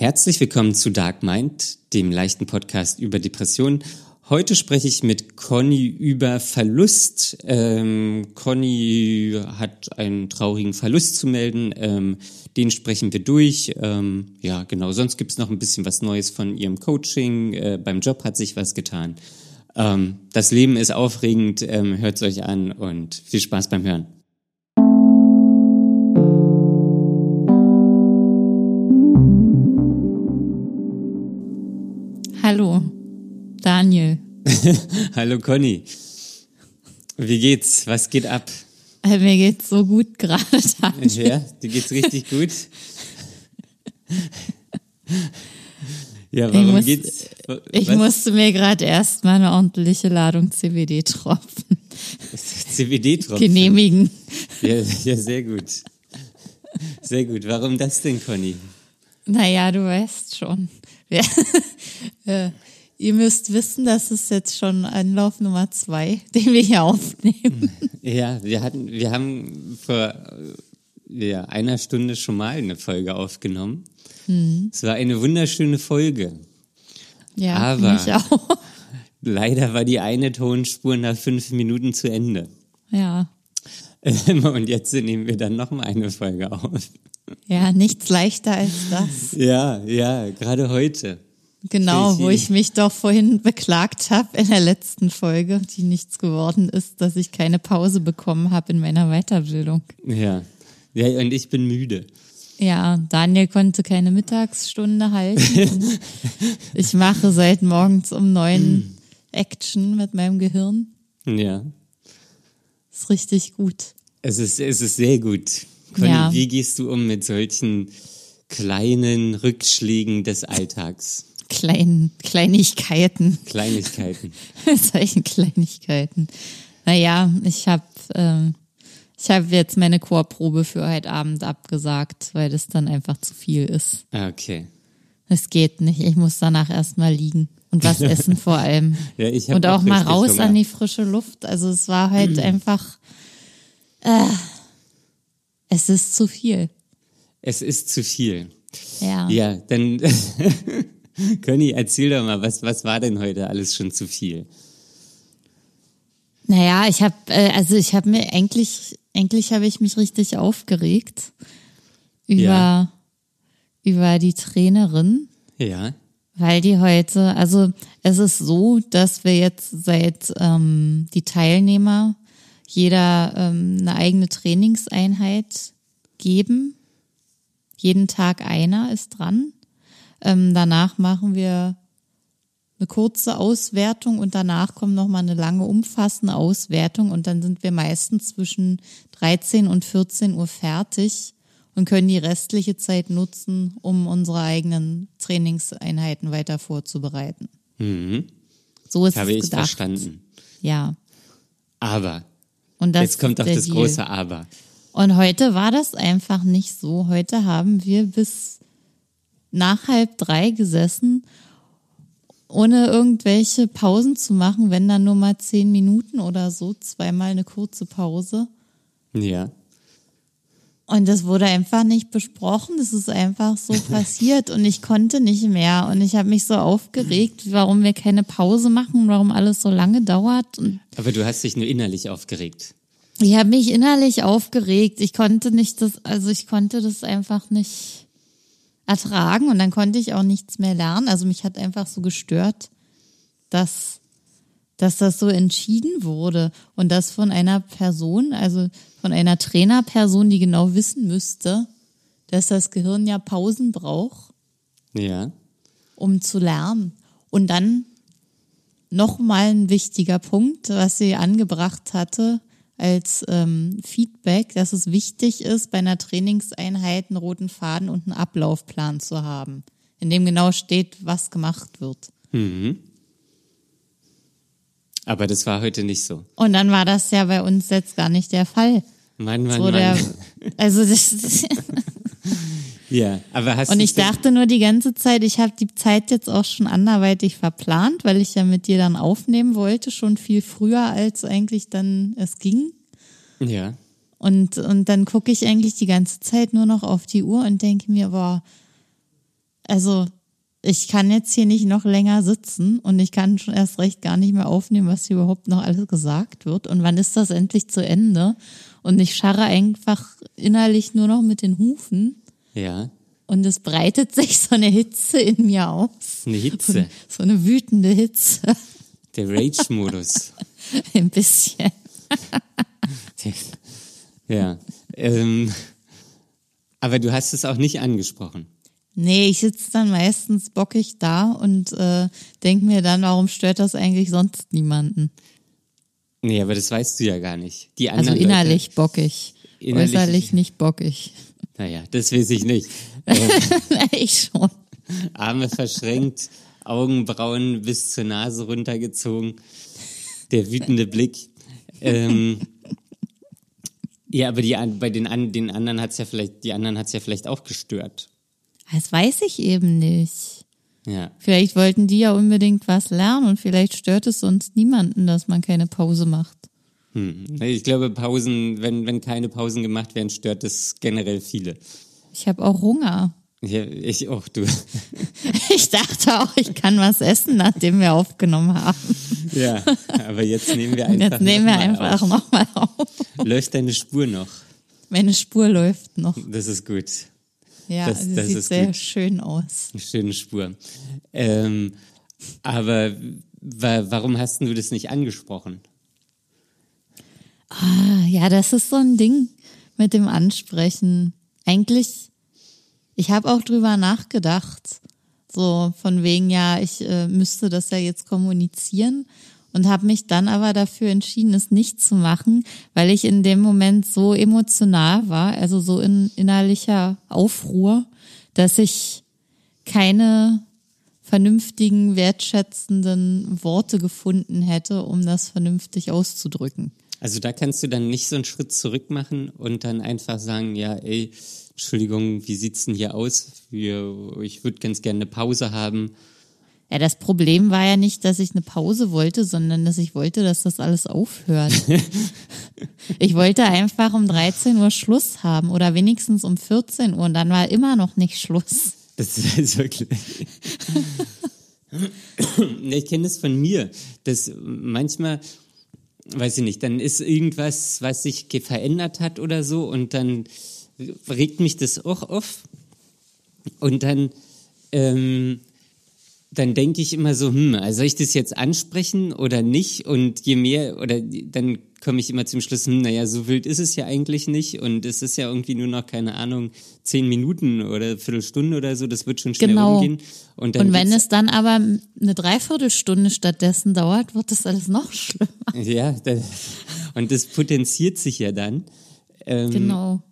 Herzlich willkommen zu Dark Mind, dem leichten Podcast über Depressionen. Heute spreche ich mit Conny über Verlust. Ähm, Conny hat einen traurigen Verlust zu melden. Ähm, den sprechen wir durch. Ähm, ja, genau. Sonst gibt es noch ein bisschen was Neues von ihrem Coaching. Äh, beim Job hat sich was getan. Ähm, das Leben ist aufregend. Ähm, Hört es euch an und viel Spaß beim Hören. Hallo Conny. Wie geht's? Was geht ab? Äh, mir geht's so gut gerade. Ja, dir geht's richtig gut. ja, warum ich muss, geht's? Ich musste mir gerade erstmal eine ordentliche Ladung CBD-Tropfen CBD-Tropfen genehmigen. Ja, ja, sehr gut. Sehr gut. Warum das denn, Conny? Naja, du weißt schon. Ja. Ihr müsst wissen, das ist jetzt schon Anlauf Nummer zwei, den wir hier aufnehmen. Ja, wir hatten, wir haben vor äh, ja, einer Stunde schon mal eine Folge aufgenommen. Hm. Es war eine wunderschöne Folge. Ja, Aber- mich auch. Leider war die eine Tonspur nach fünf Minuten zu Ende. Ja. Und jetzt nehmen wir dann noch mal eine Folge auf. Ja, nichts leichter als das. Ja, ja, gerade heute. Genau, wo ich mich doch vorhin beklagt habe in der letzten Folge, die nichts geworden ist, dass ich keine Pause bekommen habe in meiner Weiterbildung. Ja. Ja, und ich bin müde. Ja, Daniel konnte keine Mittagsstunde halten. ich mache seit morgens um neun Action mit meinem Gehirn. Ja. Ist richtig gut. Es ist, es ist sehr gut. Conny, Ja. wie gehst du um mit solchen kleinen Rückschlägen des Alltags? Klein, Kleinigkeiten. Kleinigkeiten. Solchen Kleinigkeiten. Naja, ich habe ähm, ich hab jetzt meine Chorprobe für heute Abend abgesagt, weil das dann einfach zu viel ist. Ah, Okay. Es geht nicht. Ich muss danach erstmal liegen und was essen vor allem. Ja, ich hab und auch, mal richtig raus Hunger. an die frische Luft. Also es war halt einfach, äh, es ist zu viel. Es ist zu viel. Ja. Ja, dann, Conny, erzähl doch mal, was, was war denn heute alles schon zu viel? Naja, ich habe, äh, also ich habe mir eigentlich, eigentlich habe ich mich richtig aufgeregt über, Ja. über die Trainerin, Ja. weil die heute, also es ist so, dass wir jetzt seit ähm, die Teilnehmer jeder ähm, eine eigene Trainingseinheit geben. Jeden Tag einer ist dran. Ähm, danach machen wir eine kurze Auswertung und danach kommt nochmal eine lange umfassende Auswertung und dann sind wir meistens zwischen 13 und 14 Uhr fertig und können die restliche Zeit nutzen, um unsere eigenen Trainingseinheiten weiter vorzubereiten. Mhm. So ist Habe es ich gedacht. verstanden. Ja. Aber, Und das jetzt kommt der das Deal. große Aber. Und heute war das einfach nicht so. Heute haben wir bis nach halb drei gesessen, ohne irgendwelche Pausen zu machen, wenn dann nur mal zehn Minuten oder so, zweimal eine kurze Pause. Ja. Und das wurde einfach nicht besprochen. Das ist einfach so passiert und ich konnte nicht mehr. Und ich habe mich so aufgeregt, warum wir keine Pause machen, warum alles so lange dauert. Und Aber du hast dich nur innerlich aufgeregt. Ich habe mich innerlich aufgeregt. Ich konnte nicht das, also ich konnte das einfach nicht ertragen und dann konnte ich auch nichts mehr lernen. Also mich hat einfach so gestört, dass, dass das so entschieden wurde und das von einer Person, also von einer Trainerperson, die genau wissen müsste, dass das Gehirn ja Pausen braucht Ja. um zu lernen. Und dann nochmal ein wichtiger Punkt, was sie angebracht hatte als ähm, Feedback, dass es wichtig ist, bei einer Trainingseinheit einen roten Faden und einen Ablaufplan zu haben, in dem genau steht, was gemacht wird. Mhm. Aber das war heute nicht so. Und dann war das ja bei uns jetzt gar nicht der Fall. Mann, Mann, So Mann. der, also das, ja, aber hast Und ich dachte nur die ganze Zeit, ich habe die Zeit jetzt auch schon anderweitig verplant, weil ich ja mit dir dann aufnehmen wollte, schon viel früher, als eigentlich dann es ging. Ja. Und, und dann gucke ich eigentlich die ganze Zeit nur noch auf die Uhr und denke mir, boah, also ich kann jetzt hier nicht noch länger sitzen und ich kann schon erst recht gar nicht mehr aufnehmen, was hier überhaupt noch alles gesagt wird. Und wann ist das endlich zu Ende? Und ich scharre einfach innerlich nur noch mit den Hufen. Ja. Und es breitet sich so eine Hitze in mir aus. Eine Hitze. So eine wütende Hitze. Der Rage-Modus. Ein bisschen. ja. Ähm, aber du hast es auch nicht angesprochen. Nee, ich sitze dann meistens bockig da und äh, denke mir dann, warum stört das eigentlich sonst niemanden? Nee, aber das weißt du ja gar nicht. Die Also anderen innerlich Leute, bockig. Innerlich- Äußerlich nicht bockig. Naja, das weiß ich nicht. ich schon. Arme verschränkt, Augenbrauen bis zur Nase runtergezogen, der wütende Blick. Ähm, ja, aber die, bei den, an, den anderen hat's ja vielleicht, die anderen hat's ja vielleicht auch gestört. Das weiß ich eben nicht. Ja. Vielleicht wollten die ja unbedingt was lernen und vielleicht stört es sonst niemanden, dass man keine Pause macht. Hm. Ich glaube, Pausen, wenn, wenn keine Pausen gemacht werden, stört das generell viele. Ich habe auch Hunger. Ja, ich auch, du. Ich dachte auch, ich kann was essen, nachdem wir aufgenommen haben. Ja, aber jetzt nehmen wir einfach. jetzt nehmen wir noch mal einfach nochmal auf. Läuft deine Spur noch? Meine Spur läuft noch. Das ist gut. Ja, Das- das sieht sehr gut. schön aus. Eine schöne Spur. Ähm, aber wa warum hast du das nicht angesprochen? Ah, ja, das ist so ein Ding mit dem Ansprechen. Eigentlich, ich habe auch drüber nachgedacht. So von wegen, ja, ich äh, müsste das ja jetzt kommunizieren und habe mich dann aber dafür entschieden, es nicht zu machen, weil ich in dem Moment so emotional war, also so in innerlicher Aufruhr, dass ich keine vernünftigen, wertschätzenden Worte gefunden hätte, um das vernünftig auszudrücken. Also da kannst du dann nicht so einen Schritt zurück machen und dann einfach sagen, ja, ey, Entschuldigung, wie sieht's denn hier aus? Wir, ich würde ganz gerne eine Pause haben. Ja, das Problem war ja nicht, dass ich eine Pause wollte, sondern dass ich wollte, dass das alles aufhört. ich wollte einfach um 13 Uhr Schluss haben oder wenigstens um 14 Uhr und dann war immer noch nicht Schluss. Das ist wirklich. ich kenne das von mir, dass manchmal, weiß ich nicht, dann ist irgendwas, was sich verändert hat oder so und dann regt mich das auch auf. Und dann, ähm, dann denke ich immer so, hm, also soll ich das jetzt ansprechen oder nicht? Und je mehr, oder dann komme ich immer zum Schluss, hm, naja, so wild ist es ja eigentlich nicht. Und es ist ja irgendwie nur noch, keine Ahnung, zehn Minuten oder Viertelstunde oder so, das wird schon schnell Genau. rumgehen. Und, Und wenn es dann aber eine Dreiviertelstunde stattdessen dauert, wird das alles noch schlimmer. Ja, das, und das potenziert sich ja dann. Ähm, Genau.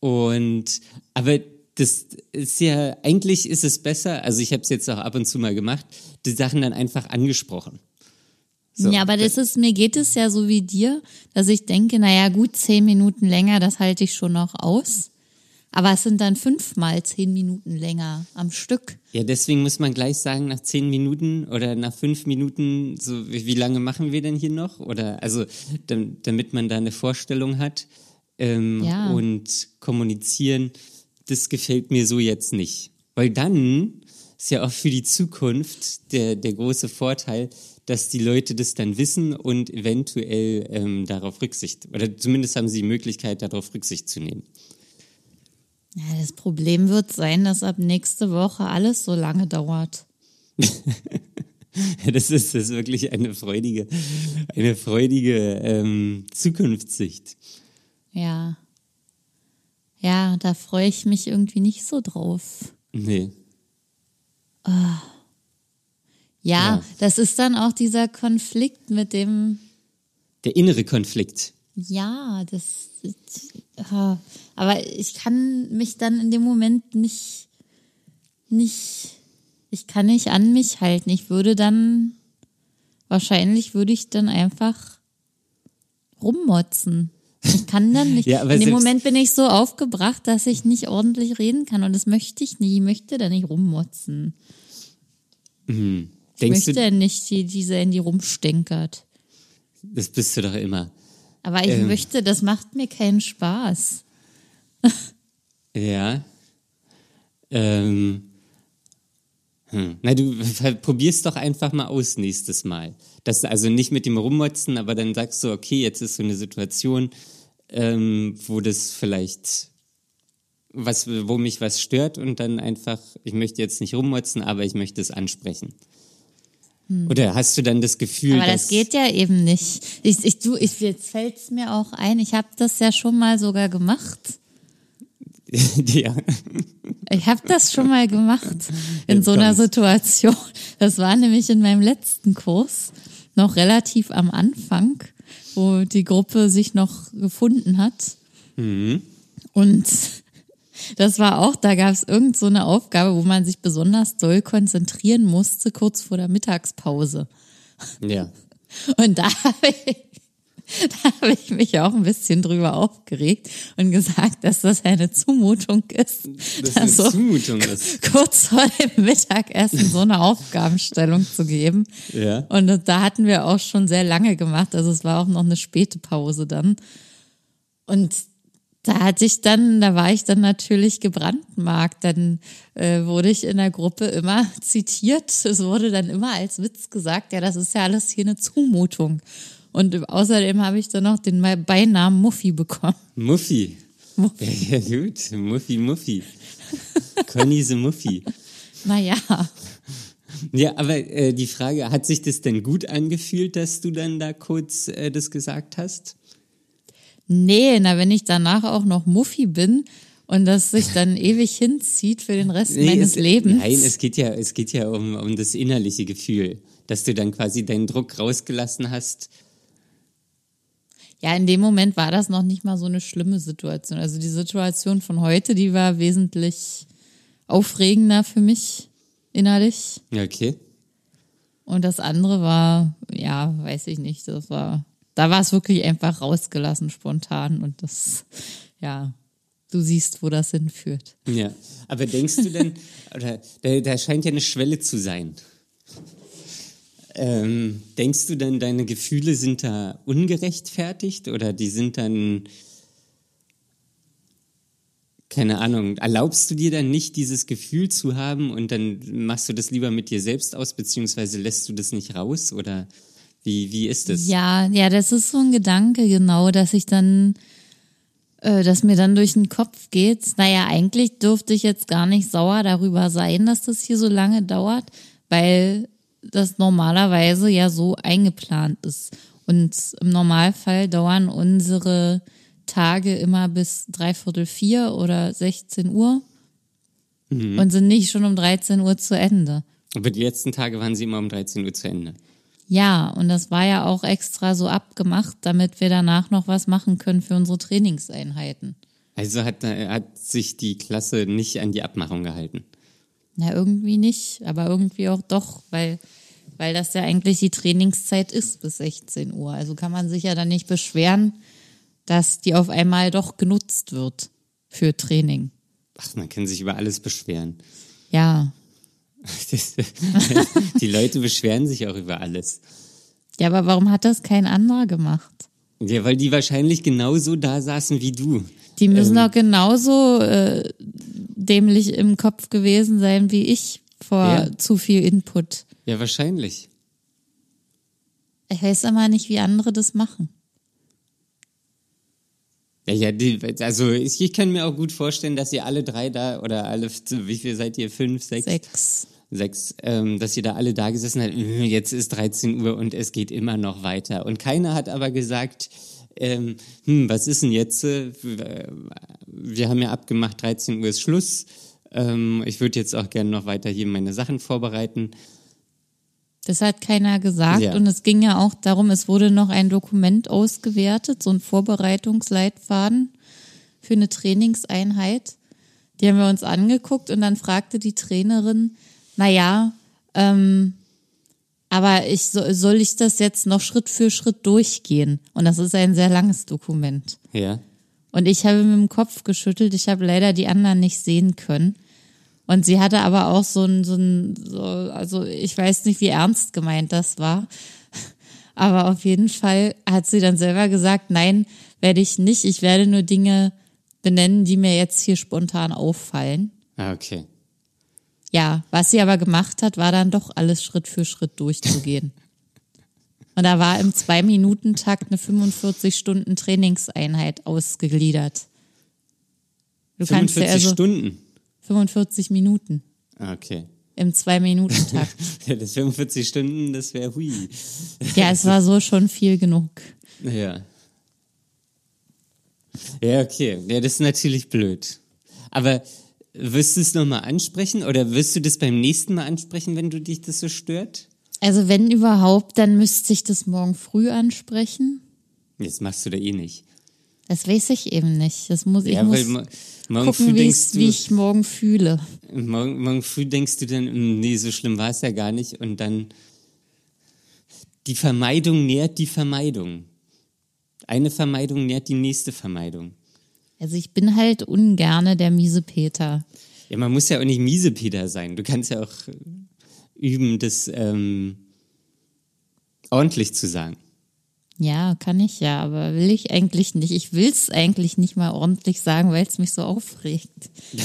Und aber das ist ja, eigentlich ist es besser, also ich habe es jetzt auch ab und zu mal gemacht, die Sachen dann einfach angesprochen. So, ja, aber das ist, mir geht es ja so wie dir, dass ich denke, naja, gut, zehn Minuten länger, das halte ich schon noch aus. Aber es sind dann fünfmal zehn Minuten länger am Stück. Ja, deswegen muss man gleich sagen, nach zehn Minuten oder nach fünf Minuten, so wie, wie lange machen wir denn hier noch? Oder also, dam- damit man da eine Vorstellung hat ähm, Ja. und kommunizieren, das gefällt mir so jetzt nicht. Weil dann ist ja auch für die Zukunft der, der große Vorteil, dass die Leute das dann wissen und eventuell ähm, darauf Rücksicht, oder zumindest haben sie die Möglichkeit, darauf Rücksicht zu nehmen. Ja, das Problem wird sein, dass ab nächste Woche alles so lange dauert. Das ist, das ist wirklich eine freudige, eine freudige ähm, Zukunftssicht. Ja. Ja, da freue ich mich irgendwie nicht so drauf. Nee. Ja, Ja. das ist dann auch dieser Konflikt mit dem, Der innere Konflikt. ja, das, ja, aber ich kann mich dann in dem Moment nicht, nicht, ich kann nicht an mich halten. Ich würde dann, wahrscheinlich würde ich dann einfach rummotzen. Ich kann dann nicht. Ja, in dem Moment bin ich so aufgebracht, dass ich nicht ordentlich reden kann und das möchte ich nicht. Ich möchte da nicht rummotzen. Ich Denkst möchte du, nicht die, die sein, die rumstenkert. das bist du doch immer. Aber ich Ähm. möchte, das macht mir keinen Spaß. Ja. Ähm, Hm. Na, du probierst doch einfach mal aus nächstes Mal. Das also nicht mit dem Rummotzen, aber dann sagst du, okay, jetzt ist so eine Situation, ähm, wo das vielleicht was, wo mich was stört und dann einfach, ich möchte jetzt nicht rummotzen, aber ich möchte es ansprechen. Hm. Oder hast du dann das Gefühl, aber das geht ja eben nicht. Ich, ich, du, ich, jetzt fällt es mir auch ein, ich habe das ja schon mal sogar gemacht. ja. Ich habe das schon mal gemacht in Jetzt so einer kommt's. Situation. Das war nämlich in meinem letzten Kurs noch relativ am Anfang, wo die Gruppe sich noch gefunden hat. Mhm. Und das war auch, da gab es irgend so eine Aufgabe, wo man sich besonders doll konzentrieren musste, kurz vor der Mittagspause. Ja. Und da habe ich da habe ich mich auch ein bisschen drüber aufgeregt und gesagt, dass das eine Zumutung ist. Das eine also, Zumutung ist. Kurz vor dem Mittagessen so eine Aufgabenstellung zu geben. Ja. Und da hatten wir auch schon sehr lange gemacht. Also es war auch noch eine späte Pause dann. Und da hatte ich dann, da war ich dann natürlich gebrandmarkt. Dann äh, wurde ich in der Gruppe immer zitiert. Es wurde dann immer als Witz gesagt, ja, das ist ja alles hier eine Zumutung. Und außerdem habe ich dann noch den Beinamen Muffi bekommen. Muffi. Muffi. Ja, gut. Muffi, Muffi. Conny the Muffi. Naja. Ja, aber äh, die Frage, hat sich das denn gut angefühlt, dass du dann da kurz äh, das gesagt hast? Nee, na, wenn ich danach auch noch Muffi bin und das sich dann ewig hinzieht für den Rest nee, meines es, Lebens. Nein, es geht ja, es geht ja um, um das innerliche Gefühl, dass du dann quasi deinen Druck rausgelassen hast ja, in dem Moment war das noch nicht mal so eine schlimme Situation. Also die Situation von heute, die war wesentlich aufregender für mich innerlich. Okay. Und das andere war, ja, weiß ich nicht, das war, da war es wirklich einfach rausgelassen spontan und das, ja, du siehst, wo das hinführt. Ja, aber denkst du denn, oder da, da scheint ja eine Schwelle zu sein. Ähm, denkst du denn, deine Gefühle sind da ungerechtfertigt oder die sind dann, keine Ahnung, erlaubst du dir dann nicht dieses Gefühl zu haben und dann machst du das lieber mit dir selbst aus, beziehungsweise lässt du das nicht raus oder wie, wie ist das? Ja, ja, das ist so ein Gedanke, genau, dass ich dann, äh, dass mir dann durch den Kopf geht, naja, eigentlich dürfte ich jetzt gar nicht sauer darüber sein, dass das hier so lange dauert, weil das normalerweise ja so eingeplant ist. Und im Normalfall dauern unsere Tage immer bis dreiviertel vier oder 16 Uhr mhm. und sind nicht schon um 13 Uhr zu Ende. Aber die letzten Tage waren sie immer um 13 Uhr zu Ende. Ja, und das war ja auch extra so abgemacht, damit wir danach noch was machen können für unsere Trainingseinheiten. Also hat, hat sich die Klasse nicht an die Abmachung gehalten. Na, irgendwie nicht, aber irgendwie auch doch, weil, weil das ja eigentlich die Trainingszeit ist bis 16 Uhr. Also kann man sich ja dann nicht beschweren, dass die auf einmal doch genutzt wird für Training. Ach, man kann sich über alles beschweren. Ja. die Leute beschweren sich auch über alles. Ja, aber warum hat das kein anderer gemacht? Ja, weil die wahrscheinlich genauso da saßen wie du. Die müssen ähm, auch genauso äh, dämlich im Kopf gewesen sein wie ich vor ja. zu viel Input. Ja, wahrscheinlich. Ich weiß aber nicht, wie andere das machen. Ja, ja, die, also ich, ich, kann mir auch gut vorstellen, dass ihr alle drei da oder alle, wie viel seid ihr? Fünf, sechs? Sechs. Sechs, ähm, dass ihr da alle da gesessen habt, hm, jetzt ist 13 Uhr und es geht immer noch weiter. Und keiner hat aber gesagt, ähm, hm, was ist denn jetzt? Wir haben ja abgemacht, 13 Uhr ist Schluss. Ähm, ich würde jetzt auch gerne noch weiter hier meine Sachen vorbereiten. Das hat keiner gesagt ja. und es ging ja auch darum, es wurde noch ein Dokument ausgewertet, so ein Vorbereitungsleitfaden für eine Trainingseinheit. Die haben wir uns angeguckt und dann fragte die Trainerin, na ja, ähm, aber ich soll ich das jetzt noch Schritt für Schritt durchgehen? Und das ist ein sehr langes Dokument. Ja. Und ich habe mit dem Kopf geschüttelt. Ich habe leider die anderen nicht sehen können. Und sie hatte aber auch so ein, so ein, so, also ich weiß nicht, wie ernst gemeint das war. Aber auf jeden Fall hat sie dann selber gesagt, nein, werde ich nicht. Ich werde nur Dinge benennen, die mir jetzt hier spontan auffallen. Ah, okay. Ja, was sie aber gemacht hat, war dann doch alles Schritt für Schritt durchzugehen. Und da war im Zwei-Minuten-Takt eine 45-Stunden-Trainingseinheit ausgegliedert. Du kannst 45 ja also Stunden. 45 Minuten Ah, Okay. im Zwei-Minuten-Takt. Ja, das 45 Stunden, das wäre hui. ja, es war so schon viel genug. Ja. Ja, okay. Ja, das ist natürlich blöd. Aber wirst du es nochmal ansprechen oder wirst du das beim nächsten Mal ansprechen, wenn du dich das so stört? Also wenn überhaupt, dann müsste ich das morgen früh ansprechen. Jetzt machst du da eh nicht. Das weiß ich eben nicht. Das muss ich ja, weil muss mo morgen gucken, früh wie, denkst ich's- du, wie ich morgen fühle. morgen, morgen früh denkst du dann, "Hm, nee, so schlimm war es ja gar nicht und dann die Vermeidung nährt die Vermeidung. Eine Vermeidung nährt die nächste Vermeidung. Also ich bin halt ungerne der miese Peter. Ja, man muss ja auch nicht Miesepeter sein. Du kannst ja auch äh, üben, das ähm, ordentlich zu sagen. Ja, kann ich ja, aber will ich eigentlich nicht. Ich will es eigentlich nicht mal ordentlich sagen, weil es mich so aufregt.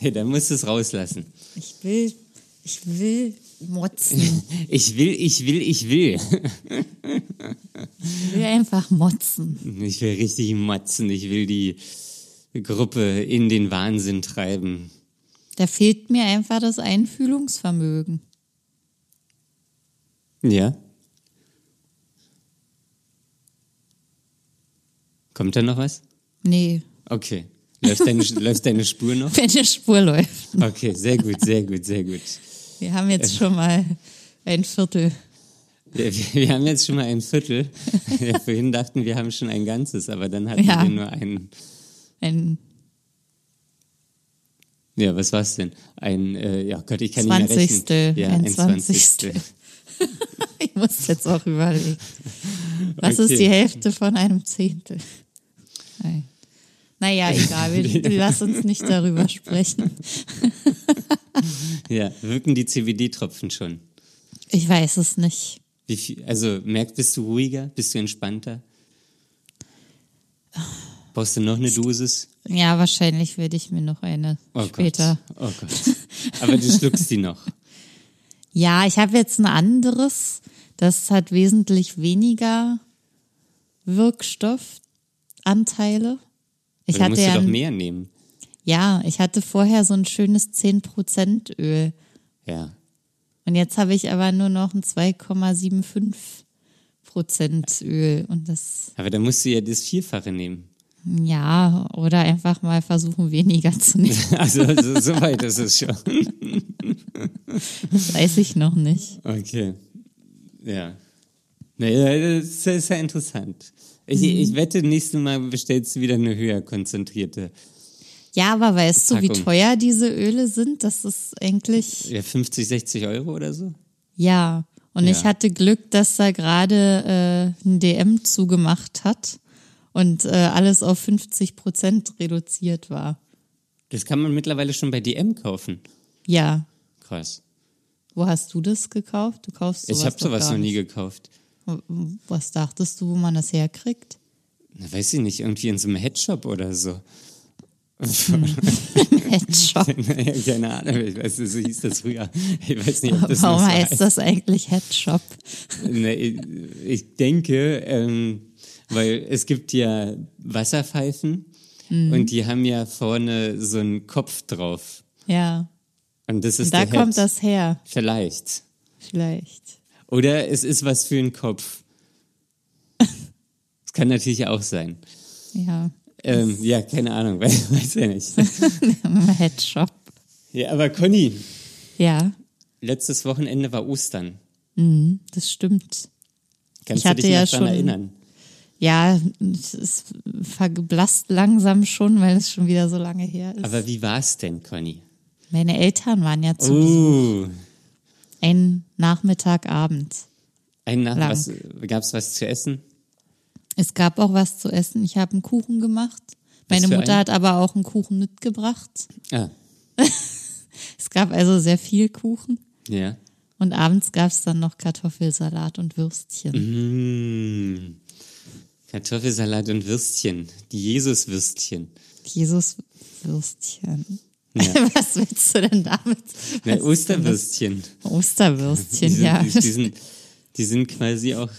Ja, dann musst du es rauslassen. Ich will, ich will motzen. Ich will, ich will, ich will. Ich will einfach motzen. Ich will richtig motzen. Ich will die Gruppe in den Wahnsinn treiben. Da fehlt mir einfach das Einfühlungsvermögen. Ja. Kommt da noch was? Nee, Okay. Läuft deine, läuft deine Spur noch? wenn die Spur läuft. Okay, sehr gut, sehr gut, sehr gut. Wir haben jetzt schon mal ein Viertel. Wir, wir haben jetzt schon mal ein Viertel. Ja, vorhin dachten wir haben schon ein ganzes, aber dann hatten Ja. wir nur ein. Ein Ja, was war's denn? Ein, äh, ja Gott, ich kann nicht mehr Zwanzigstel. rechnen. Ja, ein Zwanzigstel. Zwanzigstel. ich muss jetzt auch überlegen. Was Okay. ist die Hälfte von einem Zehntel? Nein. Naja, egal, wir, lass uns nicht darüber sprechen. Ja, wirken die CBD-Tropfen schon? Ich weiß es nicht. Viel, also merkt, bist du ruhiger? Bist du entspannter? Brauchst du noch eine Dosis? Ja, wahrscheinlich werde ich mir noch eine Oh später. Gott. Oh Gott. Aber du schluckst die noch. Ja, ich habe jetzt ein anderes. Das hat wesentlich weniger Wirkstoffanteile. Ich Oder hatte musst du ja, doch ein- mehr nehmen. Ja, ich hatte vorher so ein schönes 10% Öl. Ja. Und jetzt habe ich aber nur noch ein 2,75 Prozent Öl. Und das, Aber dann musst du ja das Vierfache nehmen. ja, oder einfach mal versuchen, weniger zu nehmen. Also so, so weit ist es schon. Das weiß ich noch nicht. Okay. Ja. Naja, das ist ja interessant. Ich, Mhm. ich wette, nächstes Mal bestellst du wieder eine höher konzentrierte. Ja, aber weißt du, wie teuer diese Öle sind? Das ist eigentlich, Ja, 50, 60 Euro oder so? ja. Und ich Ja. hatte Glück, dass da gerade äh, ein DM zugemacht hat und äh, alles auf 50 Prozent reduziert war. Das kann man mittlerweile schon bei DM kaufen. Ja. Krass. Wo hast du das gekauft? Du kaufst sowas ich habe sowas noch nie gekauft. Was dachtest du, wo man das herkriegt? Na, weiß ich nicht, irgendwie in so einem Headshop oder so. Headshop. keine Ahnung, ich weiß, so hieß das früher. Ich weiß nicht, ob das Warum heißt das eigentlich Headshop? Ne, ich- denke, ähm, weil es gibt ja Wasserpfeifen Mhm. und die haben ja vorne so einen Kopf drauf. Ja, Und das ist da der Head. kommt das her, Vielleicht. vielleicht. Oder es ist was für einen Kopf. Das kann natürlich auch sein. Ja, Ähm, ja, keine Ahnung, weiß, weiß ja nicht. Headshop. Ja, aber Conny, Ja, letztes Wochenende war Ostern. mhm, das stimmt. Kannst Ich du dich ja schon- erinnern? Ja, es verblasst langsam schon, weil es schon wieder so lange her ist. Aber wie war's denn, Conny? Meine Eltern waren ja zu Besuch. Uh, Ein Nachmittagabend. ein Nach Lang. was, gab's was zu essen? Es gab auch was zu essen. Ich habe einen Kuchen gemacht. Meine Mutter einen? hat aber auch einen Kuchen mitgebracht. Ah, Es gab also sehr viel Kuchen. ja. Und abends gab es dann noch Kartoffelsalat und Würstchen. Mmh. Kartoffelsalat und Würstchen. Die Jesus-Würstchen. Jesus-Würstchen. Was willst du denn damit? Na, Osterwürstchen. Osterwürstchen, Die sind, ja. die, die, sind, die sind quasi auch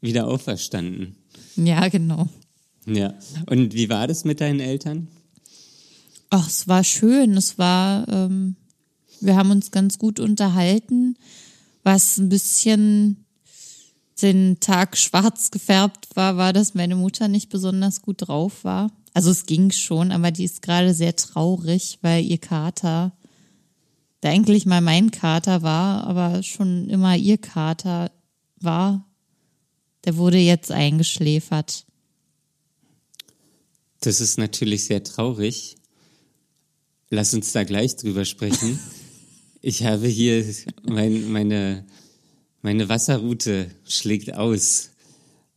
wieder auferstanden. Ja, genau. Ja. Und wie war das mit deinen Eltern? Ach, es war schön. Es war, ähm, wir haben uns ganz gut unterhalten, was ein bisschen den Tag schwarz gefärbt war, war, dass meine Mutter nicht besonders gut drauf war. Also es ging schon, aber die ist gerade sehr traurig, weil ihr Kater, der eigentlich mal mein Kater war, aber schon immer ihr Kater war, der wurde jetzt eingeschläfert. Das ist natürlich sehr traurig. Lass uns da gleich drüber sprechen. Ich habe hier mein, meine, meine Wasserroute schlägt aus.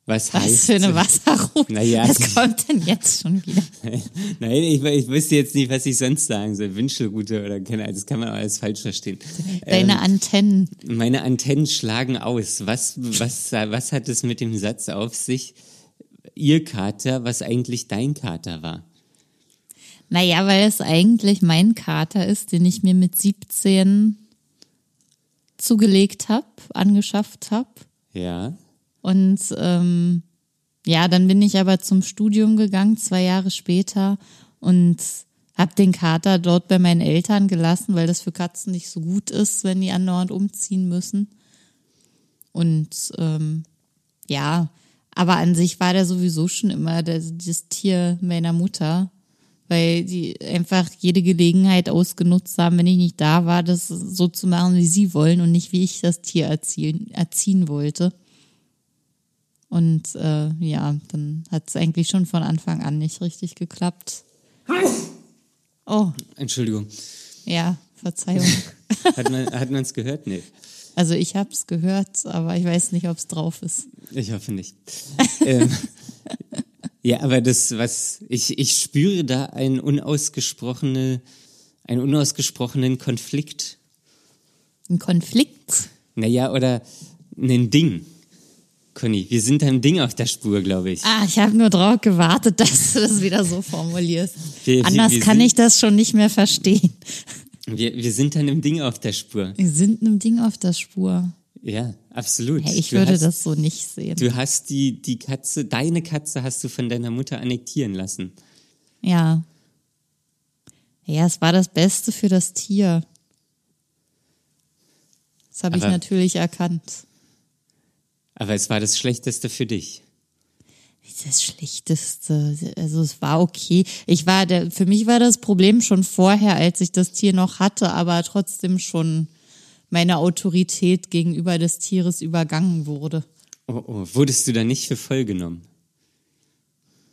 Was, Was heißt für eine Wasserruhe. Naja, Was kommt denn jetzt schon wieder? Nein, ich, ich wüsste jetzt nicht, was ich sonst sagen soll. Wünschelroute oder keine Ahnung, das kann man auch alles falsch verstehen. Deine Antennen. Meine Antennen schlagen aus. Was, was, was hat es mit dem Satz auf sich? Ihr Kater, was eigentlich dein Kater war. Naja, weil es eigentlich mein Kater ist, den ich mir mit 17 zugelegt habe, angeschafft habe. Ja. Und ähm, ja, dann bin ich aber zum Studium gegangen, zwei Jahre später, und habe den Kater dort bei meinen Eltern gelassen, weil das für Katzen nicht so gut ist, wenn die andauernd umziehen müssen. Und ähm, ja, aber an sich war der sowieso schon immer der, das Tier meiner Mutter, weil die einfach jede Gelegenheit ausgenutzt haben, wenn ich nicht da war, das so zu machen, wie sie wollen und nicht wie ich das Tier erziehen, erziehen wollte. Und äh, ja, dann hat es eigentlich schon von Anfang an nicht richtig geklappt. Oh, Entschuldigung. ja, Verzeihung. Hat man hat man's gehört? Nee. Also ich habe es gehört, aber ich weiß nicht, ob es drauf ist. Ich hoffe nicht. ähm, ja, aber das, was ich, ich spüre da einen unausgesprochene, einen unausgesprochenen Konflikt. Ein Konflikt. Naja, oder ein Ding. Conny, wir sind einem Ding auf der Spur, glaube ich. Ah, ich habe nur drauf gewartet, dass du das wieder so formulierst. Wir- wir- Anders wir kann sind- ich das schon nicht mehr verstehen. Wir, wir sind einem Ding auf der Spur. Wir sind einem Ding auf der Spur. Ja, absolut. Hey, ich Du würde hast, das so nicht sehen. Du hast die, die Katze, deine Katze hast du von deiner Mutter annektieren lassen. Ja. Ja, es war das Beste für das Tier. Das habe ich natürlich erkannt. Aber es war das Schlechteste für dich. Das Schlechteste, also es war okay. Ich war, der, für mich war das Problem schon vorher, als ich das Tier noch hatte, aber trotzdem schon meine Autorität gegenüber des Tieres übergangen wurde. Oh, oh, wurdest du da nicht für voll genommen?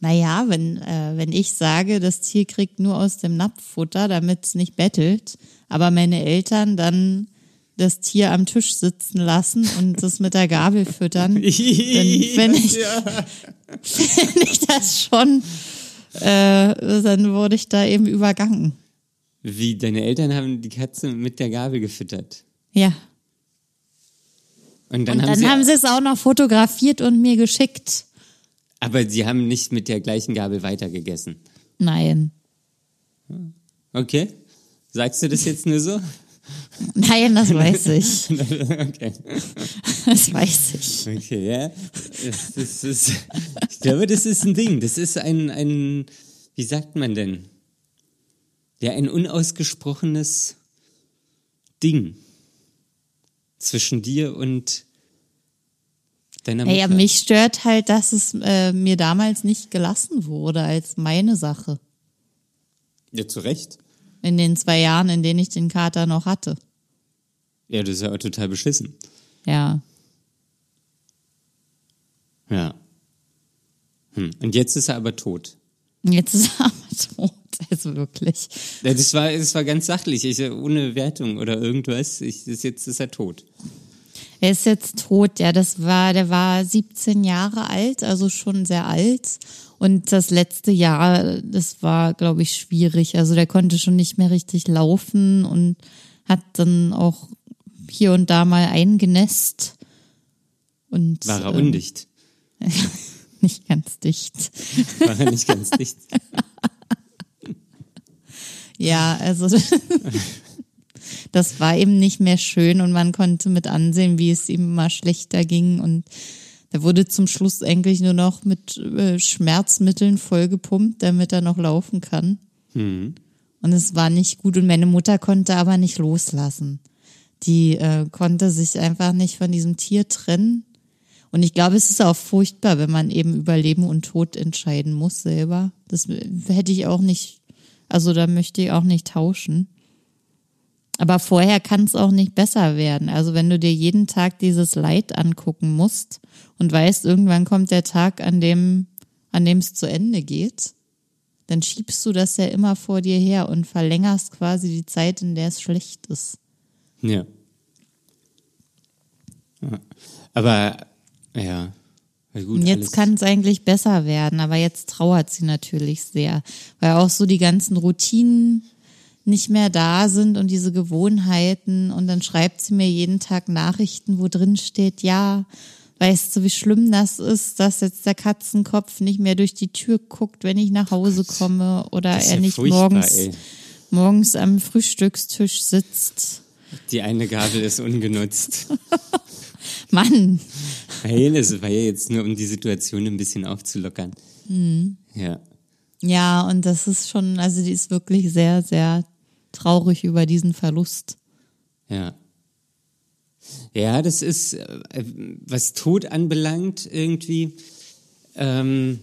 Naja, wenn, äh, wenn ich sage, das Tier kriegt nur aus dem Napffutter, damit es nicht bettelt, aber meine Eltern dann das Tier am Tisch sitzen lassen und das mit der Gabel füttern, dann finde ich, find ich das schon, äh, dann wurde ich da eben übergangen. Wie, deine Eltern haben die Katze mit der Gabel gefüttert. Ja. Und dann, Und haben, dann sie, haben sie es auch noch fotografiert und mir geschickt. aber sie haben nicht mit der gleichen Gabel weitergegessen. Nein. Okay? Sagst du das jetzt nur so? Nein, das weiß ich. okay. Das weiß ich. Okay, ja. Das, das ist, ich glaube, das ist ein Ding. Das ist ein, ein, wie sagt man denn? Ja, ein unausgesprochenes Ding zwischen dir und deiner Mutter. Naja, mich stört halt, dass es äh, mir damals nicht gelassen wurde als meine Sache. Ja, zu Recht. In den zwei Jahren, in denen ich den Kater noch hatte. Ja, das ist ja auch total beschissen. Ja. Ja. Hm. Und jetzt ist er aber tot. Jetzt ist er aber tot. Also wirklich. Ja, Das war, das war ganz sachlich, ich, ohne Wertung oder irgendwas. Ich, das, jetzt ist er tot. Er ist jetzt tot, ja, das war, der war 17 Jahre alt, also schon sehr alt. Und das letzte Jahr, das war, glaube ich, schwierig. Also der konnte schon nicht mehr richtig laufen und hat dann auch hier und da mal eingenässt. Und War er ähm, undicht? nicht ganz dicht. War er nicht ganz dicht? Ja, also das war eben nicht mehr schön und man konnte mit ansehen, wie es ihm immer schlechter ging und er wurde zum Schluss eigentlich nur noch mit äh, Schmerzmitteln vollgepumpt, damit er noch laufen kann. Mhm. Und es war nicht gut und meine Mutter konnte aber nicht loslassen. Die äh, konnte sich einfach nicht von diesem Tier trennen. Und ich glaube, es ist auch furchtbar, wenn man eben über Leben und Tod entscheiden muss selber. Das hätte ich auch nicht, also da möchte ich auch nicht tauschen. Aber vorher kann es auch nicht besser werden. Also wenn du dir jeden Tag dieses Leid angucken musst und weißt, irgendwann kommt der Tag, an dem, an dem es zu Ende geht, dann schiebst du das ja immer vor dir her und verlängerst quasi die Zeit, in der es schlecht ist. Ja. ja. Aber ja. Gut, jetzt kann es eigentlich besser werden, aber jetzt trauert sie natürlich sehr, weil auch so die ganzen Routinen nicht mehr da sind und diese Gewohnheiten und dann schreibt sie mir jeden Tag Nachrichten, wo drin steht, ja, weißt du, wie schlimm das ist, dass jetzt der Katzenkopf nicht mehr durch die Tür guckt, wenn ich nach Hause komme oder er ja nicht morgens, morgens am Frühstückstisch sitzt. Die eine Gabel ist ungenutzt. Mann. Nein, es war ja jetzt nur, um die Situation ein bisschen aufzulockern. Mhm. Ja. Ja, und das ist schon, also die ist wirklich sehr, sehr traurig über diesen Verlust. Ja. Ja, das ist, äh, was Tod anbelangt, irgendwie, ähm,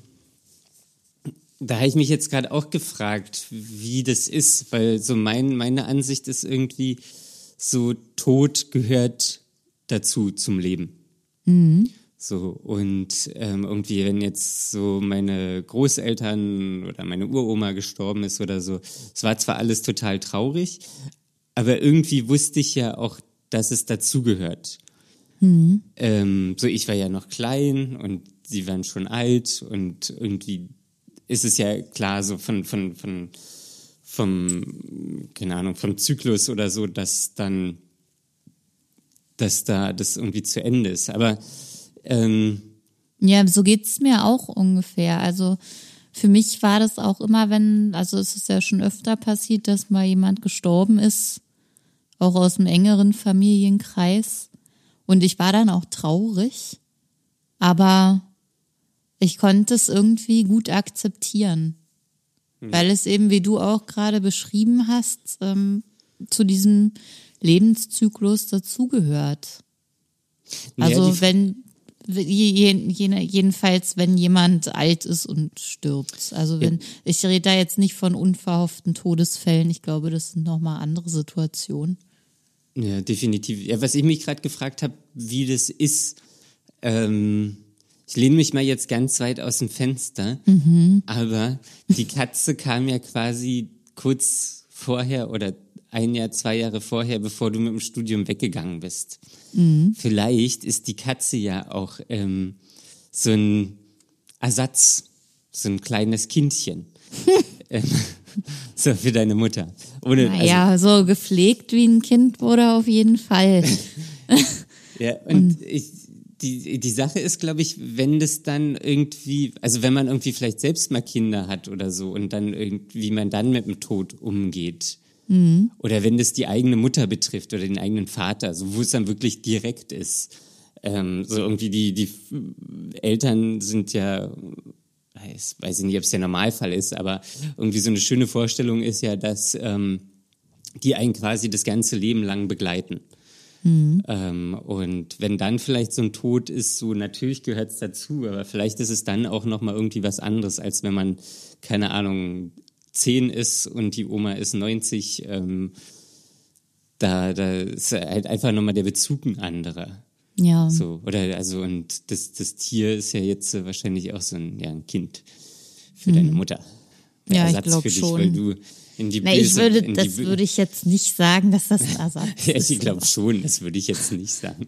da habe ich mich jetzt gerade auch gefragt, wie das ist, weil so mein, meine Ansicht ist irgendwie, so Tod gehört dazu zum Leben. Mhm. So, und ähm, irgendwie, wenn jetzt so meine Großeltern oder meine Uroma gestorben ist oder so, es war zwar alles total traurig, aber irgendwie wusste ich ja auch, dass es dazugehört. Mhm. Ähm, so, ich war ja noch klein und sie waren schon alt und irgendwie ist es ja klar, so von, von, von, vom, keine Ahnung, vom Zyklus oder so, dass dann, dass da das irgendwie zu Ende ist. Aber ähm, ja, so geht's mir auch ungefähr. Also für mich war das auch immer, wenn, also es ist ja schon öfter passiert, dass mal jemand gestorben ist, auch aus einem engeren Familienkreis. Und ich war dann auch traurig, aber ich konnte es irgendwie gut akzeptieren, hm. weil es eben, wie du auch gerade beschrieben hast, ähm, zu diesem Lebenszyklus dazugehört. Also ja, wenn jedenfalls, wenn jemand alt ist und stirbt. Also wenn, ich rede da jetzt nicht von unverhofften Todesfällen. Ich glaube, das sind nochmal andere Situationen. Ja, definitiv. Ja, was ich mich gerade gefragt habe, wie das ist, ähm, ich lehne mich mal jetzt ganz weit aus dem Fenster, mhm. aber die Katze kam ja quasi kurz vorher oder ein Jahr, zwei Jahre vorher, bevor du mit dem Studium weggegangen bist. Mhm. Vielleicht ist die Katze ja auch ähm, so ein Ersatz, so ein kleines Kindchen. ähm, so für deine Mutter. Ohne, naja, also, so gepflegt wie ein Kind wurde auf jeden Fall. ja, und, und ich, die, die Sache ist, glaube ich, wenn das dann irgendwie, also wenn man irgendwie vielleicht selbst mal Kinder hat oder so und dann irgendwie man dann mit dem Tod umgeht, Mhm. Oder wenn das die eigene Mutter betrifft oder den eigenen Vater, so wo es dann wirklich direkt ist. Ähm, so irgendwie die, die Eltern sind ja, weiß, weiß ich nicht, ob es der Normalfall ist, aber irgendwie so eine schöne Vorstellung ist ja, dass ähm, die einen quasi das ganze Leben lang begleiten. Mhm. Ähm, und wenn dann vielleicht so ein Tod ist, so natürlich gehört es dazu, aber vielleicht ist es dann auch nochmal irgendwie was anderes, als wenn man, keine Ahnung, 10 ist und die Oma ist 90, ähm, da, da ist halt einfach nochmal der Bezug ein anderer. Ja. So, oder also, und das, das Tier ist ja jetzt wahrscheinlich auch so ein, ja, ein Kind für mhm. deine Mutter. Der ja, Ersatz ich glaube schon. Weil du in die Na, ich würde, das würde ich jetzt nicht sagen, dass das ein Ersatz ja, ist. Ich glaube schon, das würde ich jetzt nicht sagen.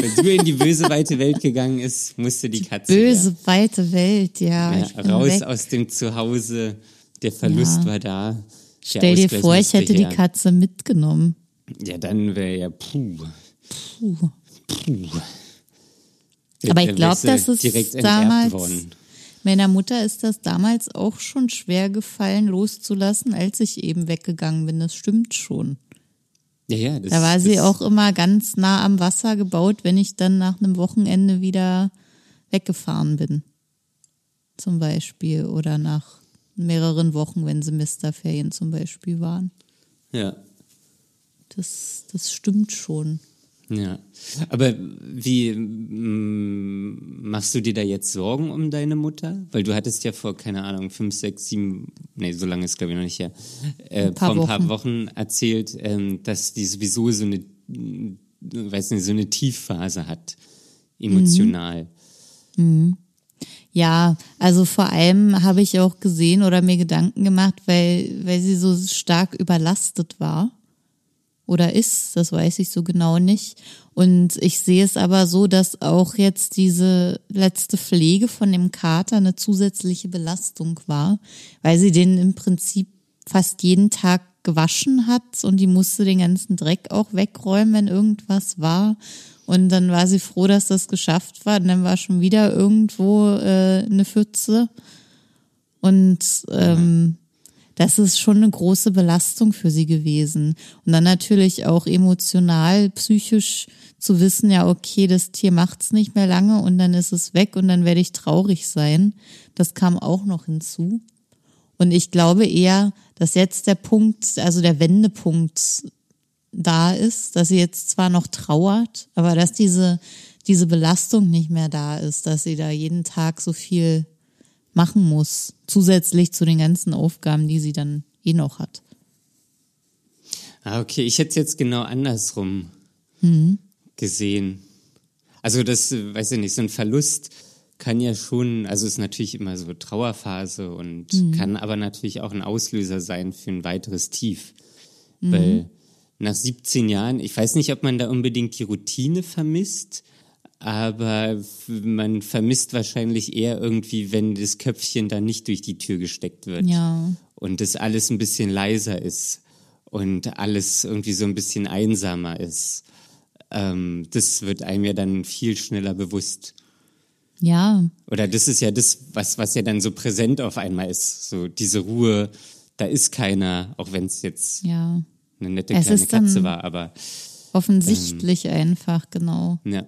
Wenn du in die böse weite Welt gegangen ist, musste die Katze. Böse ja, weite Welt, ja. ja raus weg. aus dem Zuhause der Verlust ja. war da. Stell dir vor, ich hätte her. die Katze mitgenommen. Ja, dann wäre ja puh. Puh. Puh. Aber ich glaube, dass es damals worden. Meiner Mutter ist das damals auch schon schwer gefallen, loszulassen, als ich eben weggegangen bin. Das stimmt schon. Ja, ja. Das, Da war sie das, auch immer ganz nah am Wasser gebaut, wenn ich dann nach einem Wochenende wieder weggefahren bin. Zum Beispiel. Oder nach mehreren Wochen, wenn Semesterferien zum Beispiel waren. Ja. Das, das stimmt schon. Ja, aber wie mm, machst du dir da jetzt Sorgen um deine Mutter? Weil du hattest ja vor, keine Ahnung, fünf, sechs, sieben, nee, so lange ist glaube ich noch nicht her, äh, Ein paar vor ein paar Wochen. Wochen erzählt, ähm, dass die sowieso so eine, weiß nicht, so eine Tiefphase hat, emotional. Ja, also vor allem habe ich auch gesehen oder mir Gedanken gemacht, weil, weil sie so stark überlastet war. Oder ist, das weiß ich so genau nicht. Und ich sehe es aber so, dass auch jetzt diese letzte Pflege von dem Kater eine zusätzliche Belastung war, weil sie den im Prinzip fast jeden Tag gewaschen hat und die musste den ganzen Dreck auch wegräumen, wenn irgendwas war. Und dann war sie froh, dass das geschafft war. Und dann war schon wieder irgendwo äh, eine Pfütze. Und ähm, das ist schon eine große Belastung für sie gewesen. Und dann natürlich auch emotional, psychisch zu wissen, ja, okay, das Tier macht's nicht mehr lange und dann ist es weg und dann werde ich traurig sein. Das kam auch noch hinzu. Und ich glaube eher, dass jetzt der Punkt, also der Wendepunkt da ist, dass sie jetzt zwar noch trauert, aber dass diese, diese Belastung nicht mehr da ist, dass sie da jeden Tag so viel machen muss, zusätzlich zu den ganzen Aufgaben, die sie dann eh noch hat. Ah, okay, ich hätte es jetzt genau andersrum gesehen. Also das, weiß ich nicht, so ein Verlust kann ja schon, also ist natürlich immer so Trauerphase und kann aber natürlich auch ein Auslöser sein für ein weiteres Tief. Weil nach 17 Jahren, ich weiß nicht, ob man da unbedingt die Routine vermisst, aber man vermisst wahrscheinlich eher irgendwie, wenn das Köpfchen dann nicht durch die Tür gesteckt wird Ja. und das alles ein bisschen leiser ist und alles irgendwie so ein bisschen einsamer ist. Ähm, das wird einem ja dann viel schneller bewusst. Ja, Oder das ist ja das, was, was ja dann so präsent auf einmal ist. So diese Ruhe, da ist keiner, auch wenn es jetzt ja. Eine nette Es kleine Katze war, aber Offensichtlich einfach, genau. ja.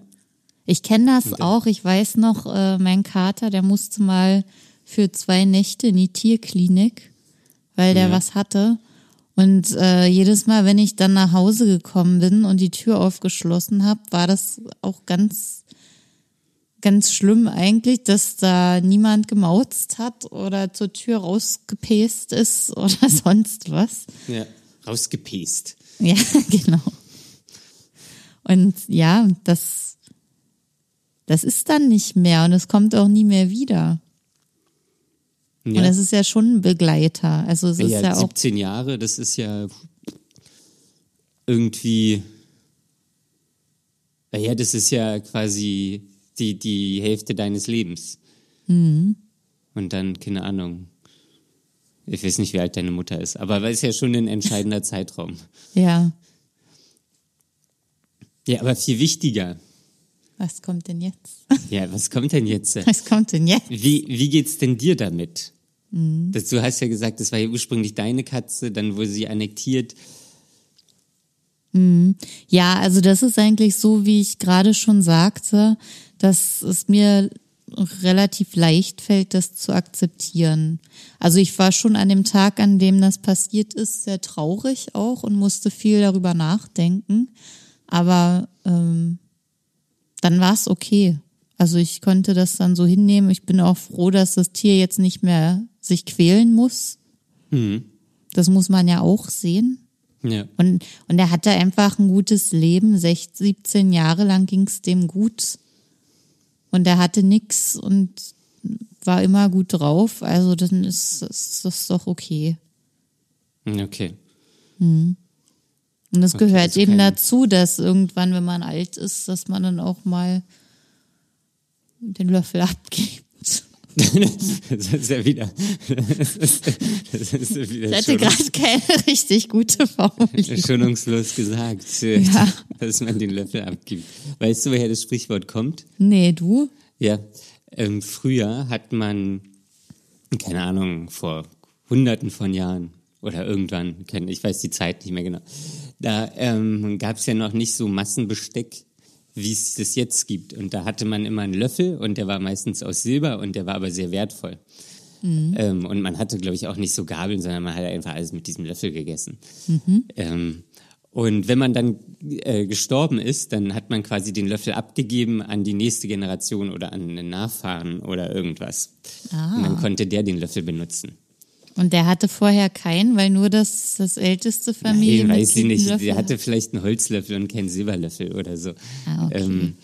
Ich kenne das auch. Ich weiß noch, äh, mein Kater, der musste mal für zwei Nächte in die Tierklinik, weil der Ja. was hatte. Und äh, jedes Mal, wenn ich dann nach Hause gekommen bin und die Tür aufgeschlossen habe, war das auch ganz, ganz schlimm eigentlich, dass da niemand gemauzt hat oder zur Tür rausgepest ist oder sonst was. ja. Rausgepest. Ja, genau. Und ja, das, das ist dann nicht mehr und es kommt auch nie mehr wieder. Und Ja. es ist ja schon ein Begleiter. Also es ist ja, ja auch, 17 Jahre, das ist ja irgendwie, naja, das ist ja quasi die, die Hälfte deines Lebens. Mhm. Und dann, keine Ahnung, ich weiß nicht, wie alt deine Mutter ist, aber es ist ja schon ein entscheidender Zeitraum. ja, Ja, aber viel wichtiger. was kommt denn jetzt? Ja, was kommt denn jetzt? Was kommt denn jetzt? Wie, wie geht's denn dir damit? Mhm. Das, du hast ja gesagt, das war ja ursprünglich deine Katze, dann wurde sie annektiert. Ja, also das ist eigentlich so, wie ich gerade schon sagte, dass es mir relativ leicht fällt, das zu akzeptieren. Also ich war schon an dem Tag, an dem das passiert ist, sehr traurig auch und musste viel darüber nachdenken. Aber ähm, dann war es okay. Also ich konnte das dann so hinnehmen. Ich bin auch froh, dass das Tier jetzt nicht mehr sich quälen muss. Das muss man ja auch sehen. Ja. Und, und er hatte einfach ein gutes Leben. 16, 17 Jahre lang ging es dem gut. Und er hatte nix und war immer gut drauf. Also dann ist, ist das doch okay. Okay. Und das Okay, gehört also eben dazu, dass irgendwann, wenn man alt ist, dass man dann auch mal den Löffel abgibt. Das ist ja wieder. Das ist, das ist ja wieder Ich hatte gerade keine richtig gute Formulierung. schonungslos gesagt, Ja. dass man den Löffel abgibt. Weißt du, woher das Sprichwort kommt? Nee, du? Ja. Ähm, früher hat man keine Ahnung, vor hunderten von Jahren oder irgendwann, ich weiß die Zeit nicht mehr genau, da ähm, gab es ja noch nicht so Massenbesteck, wie es das jetzt gibt. Und da hatte man immer einen Löffel und der war meistens aus Silber und der war aber sehr wertvoll. Mhm. Ähm, und man hatte, glaube ich, auch nicht so Gabeln, sondern man hat einfach alles mit diesem Löffel gegessen. Mhm. Ähm, und wenn man dann äh, gestorben ist, dann hat man quasi den Löffel abgegeben an die nächste Generation oder an einen Nachfahren oder irgendwas. Ah. Und dann konnte der den Löffel benutzen. Und der hatte vorher keinen, weil nur das, das älteste Familie. Nein, weiß ich nicht. Löffel der hatte vielleicht einen Holzlöffel und keinen Silberlöffel oder so. Ah, okay. Ähm,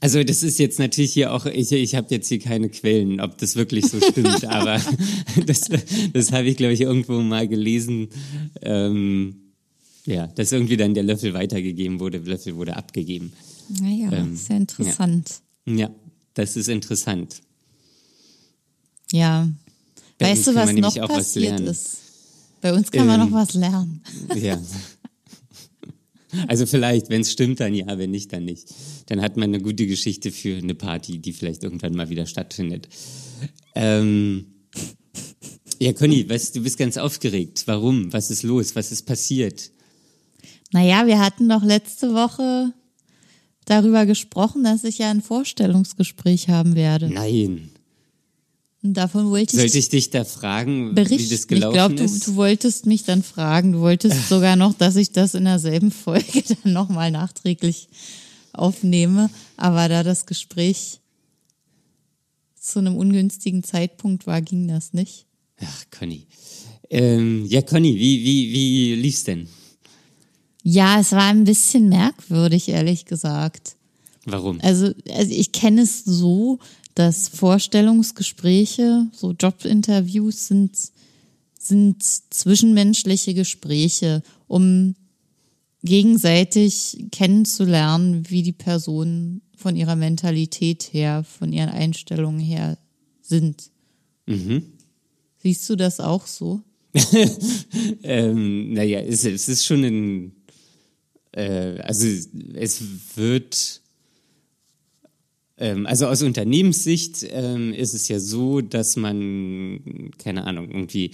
also das ist jetzt natürlich hier auch, ich, ich habe jetzt hier keine Quellen, ob das wirklich so stimmt, aber das, das habe ich, glaube ich, irgendwo mal gelesen. Ähm, ja, dass irgendwie dann der Löffel weitergegeben wurde, der Löffel wurde abgegeben. Naja, ähm, sehr interessant. Ja. ja, das ist interessant. Ja. Bei weißt du, was noch passiert was ist? Bei uns kann man noch ähm, was lernen. Ja. Also vielleicht, wenn es stimmt, dann ja, wenn nicht, dann nicht. Dann hat man eine gute Geschichte für eine Party, die vielleicht irgendwann mal wieder stattfindet. Ähm, ja, Conny, weißt, du bist ganz aufgeregt. Warum? Was ist los? Was ist passiert? Naja, wir hatten doch letzte Woche darüber gesprochen, dass ich ja ein Vorstellungsgespräch haben werde. Nein. Und davon wollte ich. Sollte ich dich da fragen, berichten. wie das gelaufen ich glaube, du, du wolltest mich dann fragen. Du wolltest Ach. sogar noch, dass ich das in derselben Folge dann nochmal nachträglich aufnehme. Aber da das Gespräch zu einem ungünstigen Zeitpunkt war, ging das nicht. Ach, Conny. Ähm, ja, Conny, wie, wie, wie lief's denn? Ja, es war ein bisschen merkwürdig, ehrlich gesagt. Warum? Also, also ich kenne es so, dass Vorstellungsgespräche, so Jobinterviews sind, sind zwischenmenschliche Gespräche, um gegenseitig kennenzulernen, wie die Personen von ihrer Mentalität her, von ihren Einstellungen her sind. Mhm. Siehst du das auch so? ähm, naja, es, es ist schon ein, äh, also es wird also aus Unternehmenssicht ähm, ist es ja so, dass man, keine Ahnung, irgendwie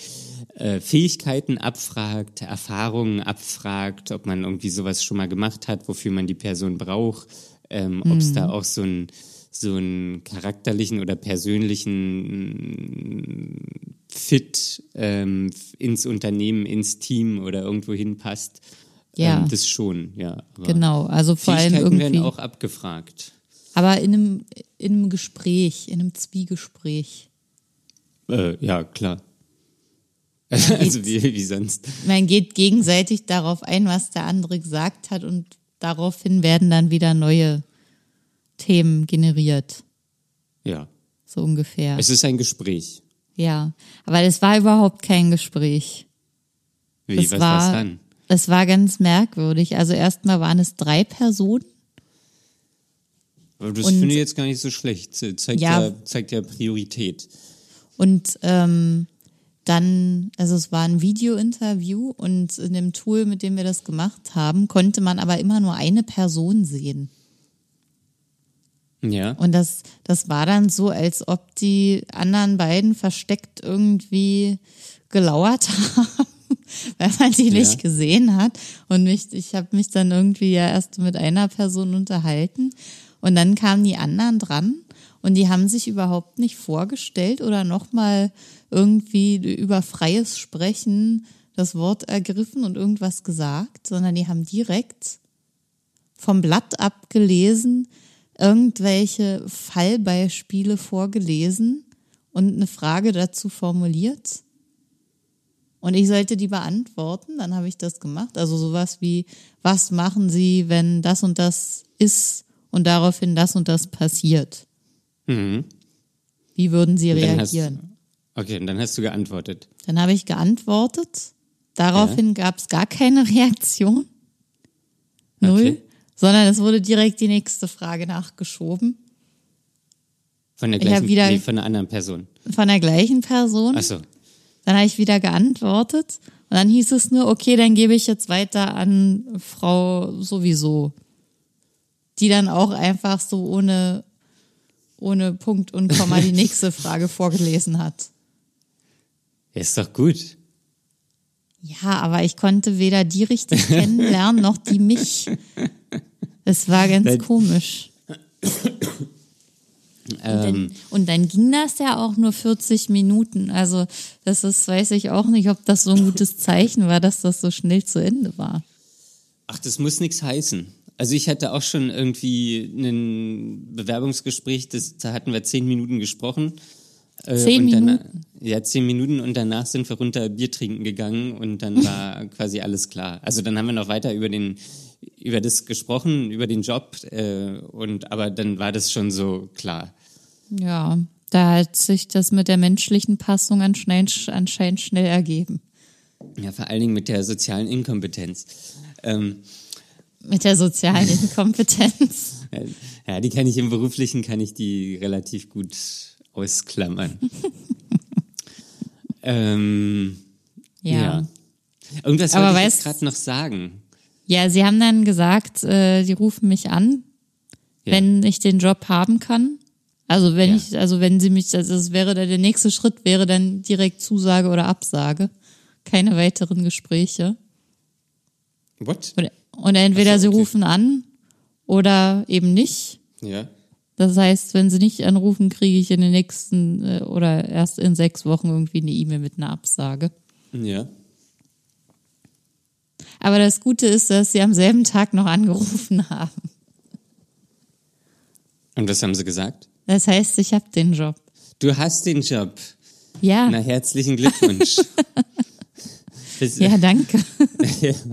äh, Fähigkeiten abfragt, Erfahrungen abfragt, ob man irgendwie sowas schon mal gemacht hat, wofür man die Person braucht, ähm, mhm. ob es da auch so ein so einen charakterlichen oder persönlichen Fit ähm, ins Unternehmen, ins Team oder irgendwo hinpasst. Ja. Ähm, das schon, ja. genau, also vor allem irgendwie. werden auch abgefragt. Aber in einem, in einem Gespräch, in einem Zwiegespräch. Äh, ja, klar. also wie, wie sonst. Man geht gegenseitig darauf ein, was der andere gesagt hat und daraufhin werden dann wieder neue Themen generiert. Ja. So ungefähr. Es ist ein Gespräch. Ja, aber es war überhaupt kein Gespräch. Wie, das was war dann? Es war ganz merkwürdig. Also erstmal waren es drei Personen aber das finde ich jetzt gar nicht so schlecht. Zeigt ja, ja zeigt ja Priorität. Und ähm, dann, also es war ein Video-Interview und in dem Tool, mit dem wir das gemacht haben, konnte man aber immer nur eine Person sehen. Ja. Und das, das war dann so, als ob die anderen beiden versteckt irgendwie gelauert haben, weil man die ja. nicht gesehen hat. Und mich, ich habe mich dann irgendwie ja erst mit einer Person unterhalten und dann kamen die anderen dran und die haben sich überhaupt nicht vorgestellt oder nochmal irgendwie über freies Sprechen das Wort ergriffen und irgendwas gesagt, sondern die haben direkt vom Blatt abgelesen, irgendwelche Fallbeispiele vorgelesen und eine Frage dazu formuliert. Und ich sollte die beantworten, dann habe ich das gemacht. Also sowas wie, was machen Sie, wenn das und das ist und daraufhin das und das passiert. Mhm. Wie würden Sie reagieren? Hast, okay, und dann hast du geantwortet. Dann habe ich geantwortet. Daraufhin ja. gab es gar keine Reaktion. Null. Okay. Sondern es wurde direkt die nächste Frage nachgeschoben. Von der gleichen, wieder, nee, von einer anderen Person. Von der gleichen Person. Ach so. Dann habe ich wieder geantwortet und dann hieß es nur, okay, dann gebe ich jetzt weiter an Frau sowieso die dann auch einfach so ohne, ohne Punkt und Komma die nächste Frage vorgelesen hat. Ist doch gut. Ja, aber ich konnte weder die richtig kennenlernen noch die mich. Es war ganz Nein. komisch. Und dann, und dann ging das ja auch nur 40 Minuten. Also das ist, weiß ich auch nicht, ob das so ein gutes Zeichen war, dass das so schnell zu Ende war. Ach, das muss nichts heißen. Also ich hatte auch schon irgendwie ein Bewerbungsgespräch, das, da hatten wir zehn Minuten gesprochen. Äh, Zehn Minuten? Ja, zehn Minuten und danach sind wir runter Bier trinken gegangen und dann war quasi alles klar. Also dann haben wir noch weiter über den über das gesprochen, über den Job äh, und aber dann war das schon so klar. Ja, da hat sich das mit der menschlichen Passung anscheinend, anscheinend schnell ergeben. Ja, vor allen Dingen mit der sozialen Inkompetenz. Ähm, Mit der sozialen Inkompetenz. ja, die kann ich im beruflichen kann ich die relativ gut ausklammern. ähm, Ja. ja. ja. Irgendwas Aber wollte ich jetzt gerade noch sagen. sie haben dann gesagt, äh, die rufen mich an, Ja. wenn ich den Job haben kann. Also wenn Ja. ich, also wenn sie mich, also es wäre dann der nächste Schritt wäre dann direkt Zusage oder Absage. Keine weiteren Gespräche. What? Und, und entweder so, sie okay. rufen an oder eben nicht. Ja. Das heißt, wenn sie nicht anrufen, kriege ich in den nächsten äh, oder erst in sechs Wochen irgendwie eine E-Mail mit einer Absage. Ja. Aber das Gute ist, dass sie am selben Tag noch angerufen haben. Und was haben sie gesagt? Das heißt, ich habe den Job. Du hast den Job. Ja, Na, herzlichen Glückwunsch. Ja, danke.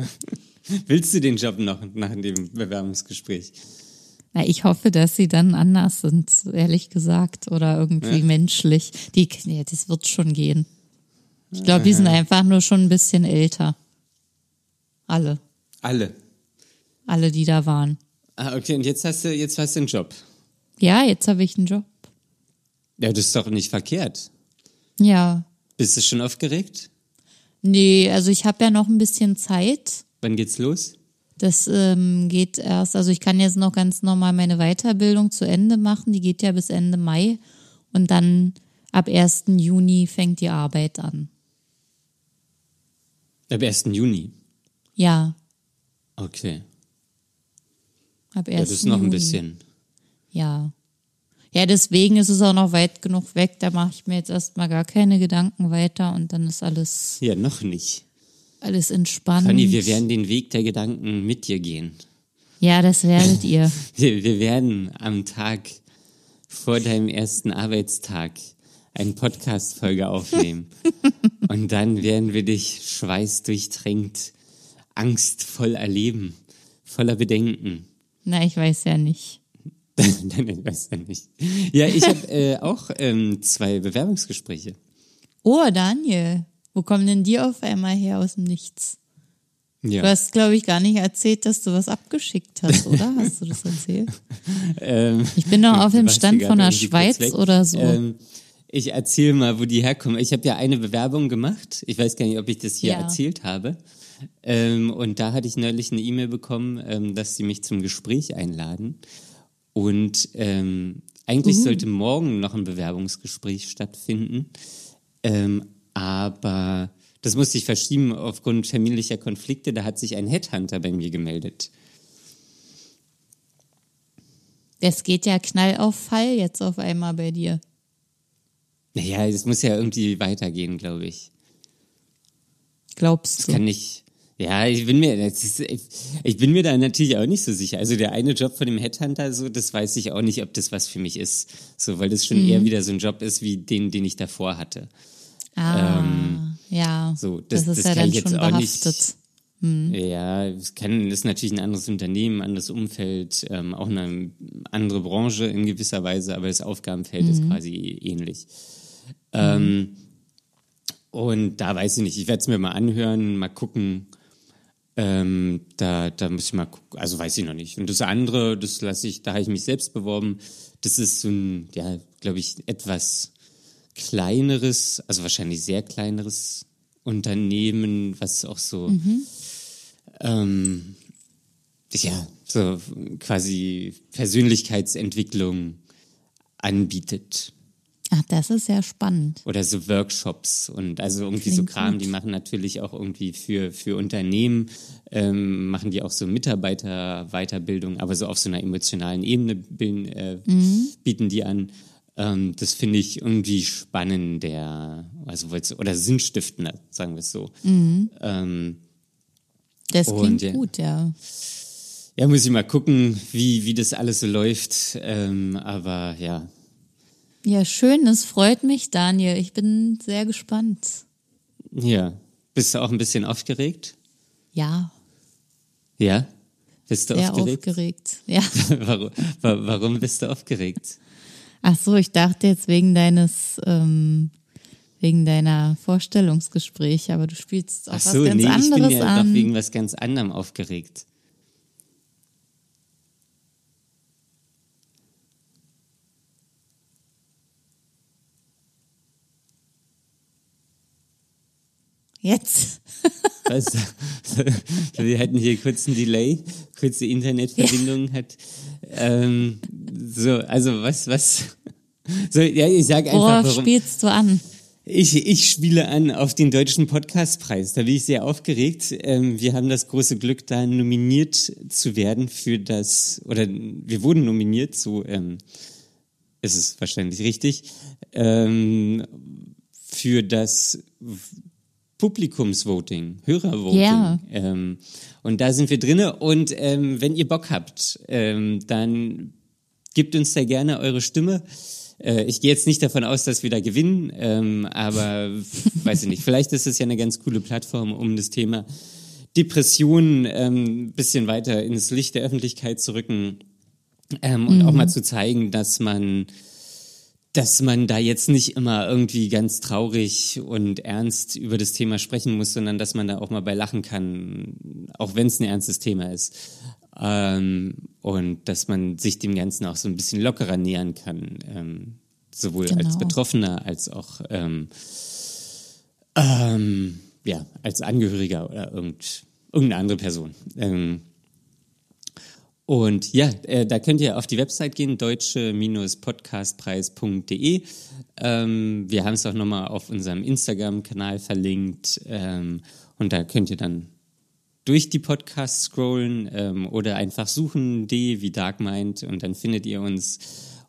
Willst du den Job noch nach dem Bewerbungsgespräch? Na, ich hoffe, dass sie dann anders sind, ehrlich gesagt, oder irgendwie Ja. menschlich. Die, ja, das wird schon gehen. Ich glaube, die sind einfach nur schon ein bisschen älter. Alle. Alle. Alle, die da waren. Ah, okay, und jetzt hast du, jetzt hast du einen Job. Ja, jetzt habe ich einen Job. Ja, das ist doch nicht verkehrt. Ja. Bist du schon aufgeregt? Nee, also ich habe ja noch ein bisschen Zeit. Wann geht's los? Das ähm, geht erst, also ich kann jetzt noch ganz normal meine Weiterbildung zu Ende machen. Die geht ja bis Ende Mai. Und dann ab 1. Juni fängt die Arbeit an. Ab 1. Juni. Ja, Okay. ab 1. Ja, das ist noch ein Juni. bisschen. Ja. Ja, deswegen ist es auch noch weit genug weg. Da mache ich mir jetzt erstmal gar keine Gedanken weiter und dann ist alles, Ja, noch nicht. Alles entspannt. Conny, wir werden den Weg der Gedanken mit dir gehen. ja, das werdet ihr. Wir, wir werden am Tag vor deinem ersten Arbeitstag eine Podcast-Folge aufnehmen. Und dann werden wir dich schweißdurchtränkt, angstvoll erleben, voller Bedenken. Na, ich weiß ja nicht. Nein, ich weiß ja nicht. Ja, ich habe äh, auch ähm, zwei Bewerbungsgespräche. Oh, Daniel, wo kommen denn die auf einmal her aus dem Nichts? Ja. Du hast, glaube ich, gar nicht erzählt, dass du was abgeschickt hast, oder? Hast du das erzählt? Ähm, Ich bin noch auf dem Stand von der Schweiz oder so. Ähm, ich erzähle mal, wo die herkommen. Ich habe ja eine Bewerbung gemacht. Ich weiß gar nicht, ob ich das hier Ja. erzählt habe. Ähm, und da hatte ich neulich eine E-Mail bekommen, ähm, dass sie mich zum Gespräch einladen. Und ähm, eigentlich Mhm. sollte morgen noch ein Bewerbungsgespräch stattfinden. Aber das musste ich verschieben aufgrund familiärer Konflikte. Da hat sich ein Headhunter bei mir gemeldet. Es geht ja knall auf Fall jetzt auf einmal bei dir. Naja, es muss ja irgendwie weitergehen, glaube ich. Glaubst Das du? kann nicht. Ja, ich bin mir, das ist, ich, ich bin mir da natürlich auch nicht so sicher. Also der eine Job von dem Headhunter, so, das weiß ich auch nicht, ob das was für mich ist. So, weil das schon Mhm. eher wieder so ein Job ist wie den, den ich davor hatte. Ah, ja. ähm, so, das- das, ist das ja dann schon auch nicht- behaftet. Ja, es kann, das ist natürlich ein anderes Unternehmen, ein anderes Umfeld, ähm, auch eine andere Branche in gewisser Weise, aber das Aufgabenfeld ist quasi ähnlich. Ähm, und da weiß ich nicht, ich werde es mir mal anhören, mal gucken. Ähm, da, da muss ich mal gucken, also weiß ich noch nicht. Und das andere, das lasse ich, da habe ich mich selbst beworben. Das ist so ein, ja, glaube ich, etwas kleineres, also wahrscheinlich sehr kleineres Unternehmen, was auch so, ähm, ja, so quasi Persönlichkeitsentwicklung anbietet. Ach, das ist sehr spannend. Oder so Workshops und also irgendwie so Klingt Kram, gut. die machen natürlich auch irgendwie für, für Unternehmen, ähm, machen die auch so Mitarbeiterweiterbildung, aber so auf so einer emotionalen Ebene bilden, äh, Mhm. bieten die an. Ähm, das finde ich irgendwie spannender, also oder sinnstiftender, sagen wir es so. Mhm. Ähm, Das Und klingt ja. gut, ja. ja, muss ich mal gucken, wie, wie das alles so läuft. Ähm, aber ja, Ja, schön, es freut mich, Daniel. Ich bin sehr gespannt. ja. Bist du auch ein bisschen aufgeregt? Ja, Ja? Bist du sehr aufgeregt? aufgeregt. Ja. warum, wa- warum bist du aufgeregt? Ach so, ich dachte jetzt wegen deines, ähm, wegen deiner Vorstellungsgespräche, aber du spielst auch Ach was so, ganz nee, ich anderes bin ja an. doch wegen was ganz anderem aufgeregt. Jetzt. Was? Wir hatten hier kurz einen Delay, kurze Internetverbindung hat. Ähm, so, also was, was? So, ja, ich sag einfach, Worauf warum. spielst du an? Ich, ich spiele an auf den Deutschen Podcastpreis. Da bin ich sehr aufgeregt. Ähm, wir haben das große Glück, da nominiert zu werden für das, oder wir wurden nominiert, so ähm, ist es wahrscheinlich richtig, ähm, für das Publikumsvoting, Hörervoting. Ja. Ähm, und da sind wir drinne. Und ähm, wenn ihr Bock habt, ähm, dann gebt uns da gerne eure Stimme. Äh, ich gehe jetzt nicht davon aus, dass wir da gewinnen, ähm, aber weiß ich nicht. Vielleicht ist es ja eine ganz coole Plattform, um das Thema Depressionen ähm, ein bisschen weiter ins Licht der Öffentlichkeit zu rücken ähm, und auch mal zu zeigen, dass man dass man da jetzt nicht immer irgendwie ganz traurig und ernst über das Thema sprechen muss, sondern dass man da auch mal bei lachen kann, auch wenn es ein ernstes Thema ist. Ähm, und dass man sich dem Ganzen auch so ein bisschen lockerer nähern kann, ähm, sowohl als Genau. Betroffener als auch ähm, ähm, ja, als Angehöriger oder irgend, irgendeine andere Person. Ähm, und ja, äh, da könnt ihr auf die Website gehen, deutsche-podcastpreis.de. Ähm, wir haben es auch nochmal auf unserem Instagram-Kanal verlinkt. Und da könnt ihr dann durch die Podcasts scrollen ähm, oder einfach suchen, D wie Dark Mind und dann findet ihr uns.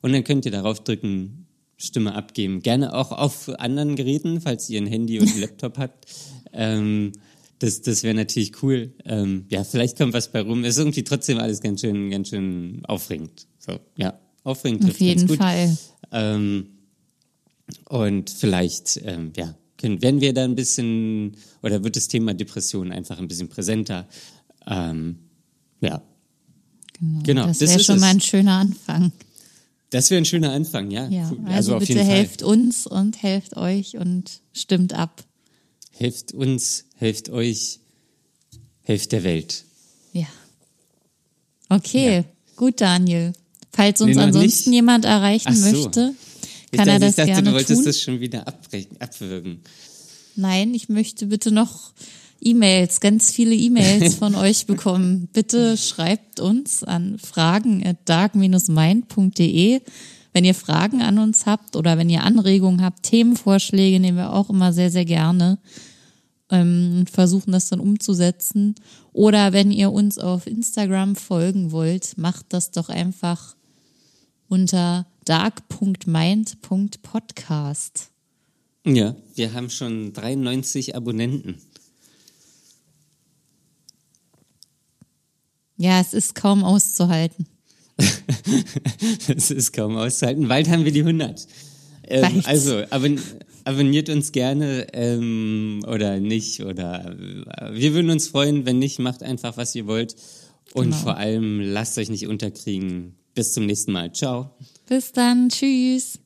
Und dann könnt ihr darauf drücken, Stimme abgeben. Gerne auch auf anderen Geräten, falls ihr ein Handy und einen Laptop habt. Ähm, das, das wäre natürlich cool. Ähm, ja, vielleicht kommt was bei rum. Ist irgendwie trotzdem alles ganz schön, ganz schön aufregend. So, ja, aufregend Auf jeden gut. Fall. Ähm, und vielleicht, ähm, ja, können, werden wir da ein bisschen, oder wird das Thema Depression einfach ein bisschen präsenter. Ähm, ja, Genau. Genau, das das wäre ist schon es. mal ein schöner Anfang. das wäre ein schöner Anfang, ja. Ja, Cool. also, auf bitte jeden Fall. helft uns und helft euch und stimmt ab. Helft uns, helft euch, helft der Welt. Ja. Okay, gut, Daniel. Falls uns Nee, ansonsten nicht. jemand erreichen so. möchte, Ich kann er dachte, das ich dachte, gerne du wolltest tun. das schon wieder abbrechen, abwürgen. Nein, ich möchte bitte noch E-Mails, ganz viele E-Mails von euch bekommen. Bitte schreibt uns an fragen at dark-mind.de. Wenn ihr Fragen an uns habt oder wenn ihr Anregungen habt, Themenvorschläge nehmen wir auch immer sehr, sehr gerne ähm, und versuchen das dann umzusetzen. Oder wenn ihr uns auf Instagram folgen wollt, macht das doch einfach unter dark.mind.podcast. Ja, wir haben schon 93 Abonnenten. Ja, es ist kaum auszuhalten. Das ist kaum auszuhalten. Bald haben wir die 100. Ähm, also, abon abonniert uns gerne ähm, oder nicht. Oder äh, wir würden uns freuen, wenn nicht, macht einfach, was ihr wollt. Und Genau. vor allem lasst euch nicht unterkriegen. Bis zum nächsten Mal. Ciao. Bis dann, tschüss.